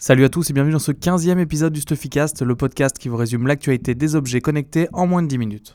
Salut à tous et bienvenue dans ce 15e épisode du Stuffycast, le podcast qui vous résume l'actualité des objets connectés en moins de 10 minutes.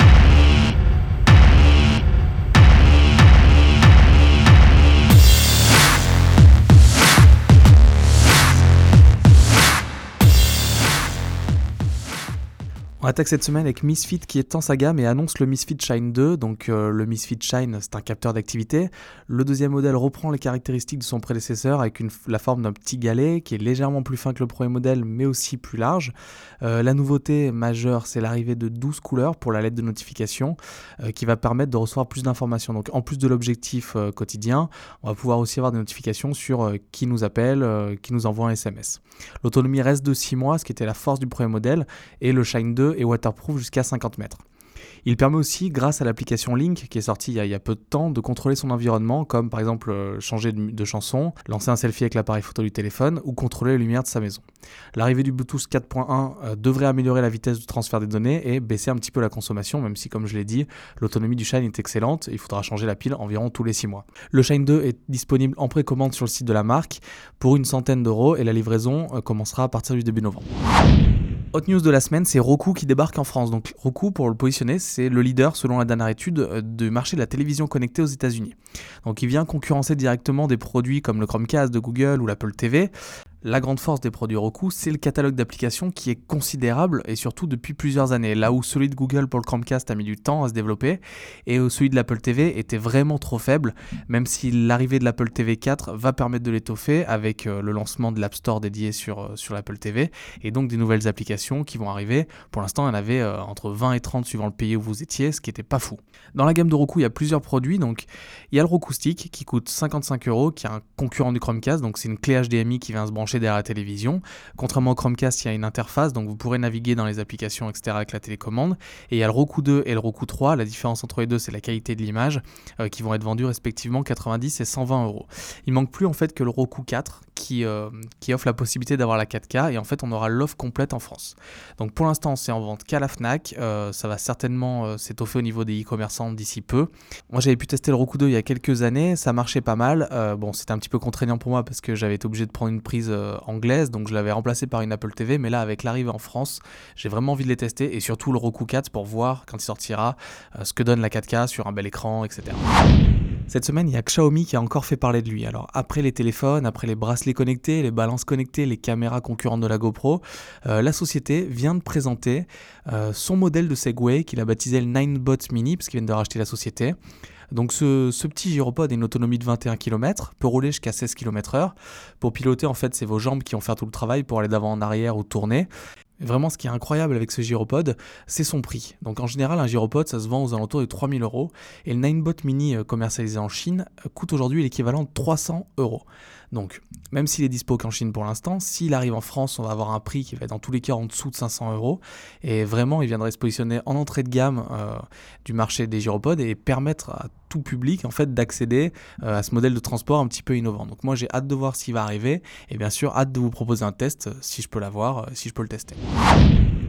Attaque cette semaine avec Misfit qui en sa gamme et annonce le Misfit Shine 2. Donc euh, le Misfit Shine, c'est un capteur d'activité. Le deuxième modèle reprend les caractéristiques de son prédécesseur avec la forme d'un petit galet qui est légèrement plus fin que le premier modèle mais aussi plus large. Euh, la nouveauté majeure, c'est l'arrivée de 12 couleurs pour la lettre de notification euh, qui va permettre de recevoir plus d'informations. Donc en plus de l'objectif quotidien, on va pouvoir aussi avoir des notifications sur qui nous appelle, qui nous envoie un SMS. L'autonomie reste de 6 mois, ce qui était la force du premier modèle, et le Shine 2 est waterproof jusqu'à 50 mètres. Il permet aussi, grâce à l'application Link qui est sortie il y, a, peu de temps, de contrôler son environnement, comme par exemple euh, changer de, chanson, lancer un selfie avec l'appareil photo du téléphone ou contrôler les lumières de sa maison. L'arrivée du Bluetooth 4.1 euh, devrait améliorer la vitesse de transfert des données et baisser un petit peu la consommation, même si, comme je l'ai dit, l'autonomie du Shine est excellente. Il faudra changer la pile environ tous les 6 mois. Le Shine 2 est disponible en précommande sur le site de la marque pour une centaine d'euros et la livraison euh, commencera à partir du début novembre. Hot news de la semaine, c'est Roku qui débarque en France. Donc Roku, pour le positionner, c'est le leader, selon la dernière étude, euh, du marché de la télévision connectée aux États-Unis. Donc il vient concurrencer directement des produits comme le Chromecast de Google ou l'Apple TV. La grande force des produits Roku, c'est le catalogue d'applications qui est considérable et surtout depuis plusieurs années. Là où celui de Google pour le Chromecast a mis du temps à se développer et où celui de l'Apple TV était vraiment trop faible, même si l'arrivée de l'Apple TV 4 va permettre de l'étoffer avec euh, le lancement de l'App Store dédié sur, euh, sur l'Apple TV et donc des nouvelles applications qui vont arriver. Pour l'instant, il y en avait euh, entre 20 et 30 suivant le pays où vous étiez, ce qui n'était pas fou. Dans la gamme de Roku, il y a plusieurs produits. Donc, il y a le Roku Stick qui coûte 55 euros, qui est un concurrent du Chromecast. Donc, c'est une clé HDMI qui vient se brancher derrière la télévision. Contrairement au Chromecast, il y a une interface, donc vous pourrez naviguer dans les applications, etc. avec la télécommande. Et il y a le Roku 2 et le Roku 3. La différence entre les deux, c'est la qualité de l'image, euh, qui vont être vendus respectivement 90 et 120 euros. Il manque plus en fait que le Roku 4, qui, euh, qui offre la possibilité d'avoir la 4K, et en fait, on aura l'offre complète en France. Donc pour l'instant, c'est en vente qu'à la Fnac. Euh, ça va certainement s'étoffer au niveau des e-commerçants d'ici peu. Moi, j'avais pu tester le Roku 2 il y a quelques années, ça marchait pas mal. bon, c'était un petit peu contraignant pour moi parce que j'avais été obligé de prendre une prise anglaise donc je l'avais remplacé par une Apple TV, mais là avec l'arrivée en France, j'ai vraiment envie de les tester et surtout le Roku 4 pour voir quand il sortira euh, ce que donne la 4K sur un bel écran, etc. Cette semaine, il y a Xiaomi qui a encore fait parler de lui. Alors après les téléphones, après les bracelets connectés, les balances connectées, les caméras concurrentes de la GoPro, euh, la société vient de présenter euh, son modèle de Segway qu'il a baptisé le Ninebot Mini parce qu'ils viennent de racheter la société. Donc ce, petit gyropode a une autonomie de 21 km, peut rouler jusqu'à 16 km/h. Pour piloter, en fait, c'est vos jambes qui vont faire tout le travail pour aller d'avant en arrière ou tourner. Vraiment, ce qui est incroyable avec ce gyropode, c'est son prix. Donc en général, un gyropode, ça se vend aux alentours de 3000 euros. Et le Ninebot Mini euh, commercialisé en Chine euh, coûte aujourd'hui l'équivalent de 300 euros. Donc, même s'il est dispo qu'en Chine pour l'instant, s'il arrive en France, on va avoir un prix qui va être dans tous les cas en dessous de 500 euros. Et vraiment, il viendrait se positionner en entrée de gamme euh, du marché des gyropodes et permettre à public en fait d'accéder à ce modèle de transport un petit peu innovant. Donc moi j'ai hâte de voir ce qui va arriver et bien sûr hâte de vous proposer un test si je peux l'avoir, si je peux le tester.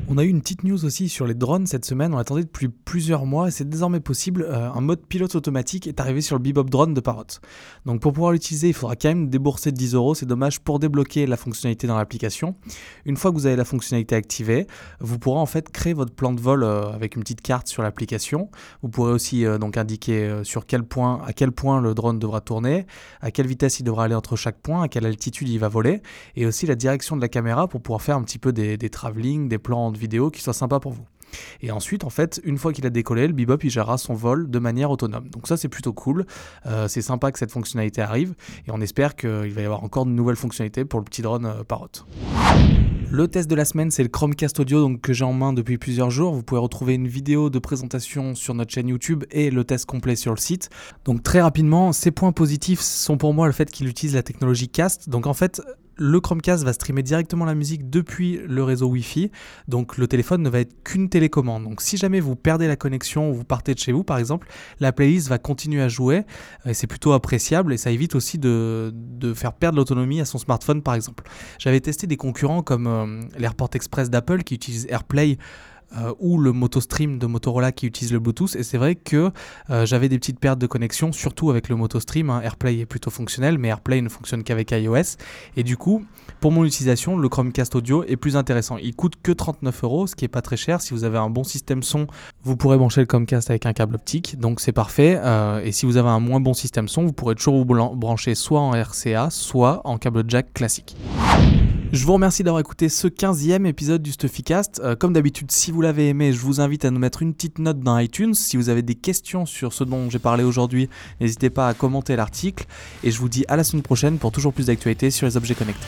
On a eu une petite news aussi sur les drones cette semaine, on l'attendait depuis plusieurs mois et c'est désormais possible. Euh, un mode pilote automatique est arrivé sur le Bebop Drone de Parrot. Donc pour pouvoir l'utiliser, il faudra quand même débourser 10 euros, c'est dommage pour débloquer la fonctionnalité dans l'application. Une fois que vous avez la fonctionnalité activée, vous pourrez en fait créer votre plan de vol euh, avec une petite carte sur l'application. Vous pourrez aussi euh, donc indiquer sur quel point, à quel point le drone devra tourner, à quelle vitesse il devra aller entre chaque point, à quelle altitude il va voler, et aussi la direction de la caméra pour pouvoir faire un petit peu des, des travelling, des plans de vidéo qui soit sympa pour vous. Et ensuite, en fait, une fois qu'il a décollé, le Bebop il gérera son vol de manière autonome. Donc ça, c'est plutôt cool. Euh, c'est sympa que cette fonctionnalité arrive et on espère qu'il va y avoir encore de nouvelles fonctionnalités pour le petit drone euh, Parrot. Le test de la semaine, c'est le Chromecast Audio donc, que j'ai en main depuis plusieurs jours. Vous pouvez retrouver une vidéo de présentation sur notre chaîne YouTube et le test complet sur le site. Donc très rapidement, ces points positifs sont pour moi le fait qu'il utilise la technologie Cast. Donc en fait, le Chromecast va streamer directement la musique depuis le réseau Wi-Fi, donc le téléphone ne va être qu'une télécommande. Donc si jamais vous perdez la connexion ou vous partez de chez vous par exemple, la playlist va continuer à jouer et c'est plutôt appréciable et ça évite aussi de, faire perdre l'autonomie à son smartphone par exemple. J'avais testé des concurrents comme euh, l'AirPort Express d'Apple qui utilise AirPlay ou le MotoStream de Motorola qui utilise le Bluetooth. Et c'est vrai que j'avais des petites pertes de connexion, surtout avec le MotoStream. Hein. AirPlay est plutôt fonctionnel, mais AirPlay ne fonctionne qu'avec iOS. Et du coup, pour mon utilisation, le Chromecast audio est plus intéressant. Il coûte que 39 euros, ce qui est pas très cher. Si vous avez un bon système son, vous pourrez brancher le Chromecast avec un câble optique, donc c'est parfait. Euh, et si vous avez un moins bon système son, vous pourrez toujours vous brancher soit en RCA, soit en câble jack classique. Je vous remercie d'avoir écouté ce 15e épisode du Stuffycast. Euh, comme d'habitude, si vous l'avez aimé, je vous invite à nous mettre une petite note dans iTunes. Si vous avez des questions sur ce dont j'ai parlé aujourd'hui, n'hésitez pas à commenter l'article. Et je vous dis à la semaine prochaine pour toujours plus d'actualités sur les objets connectés.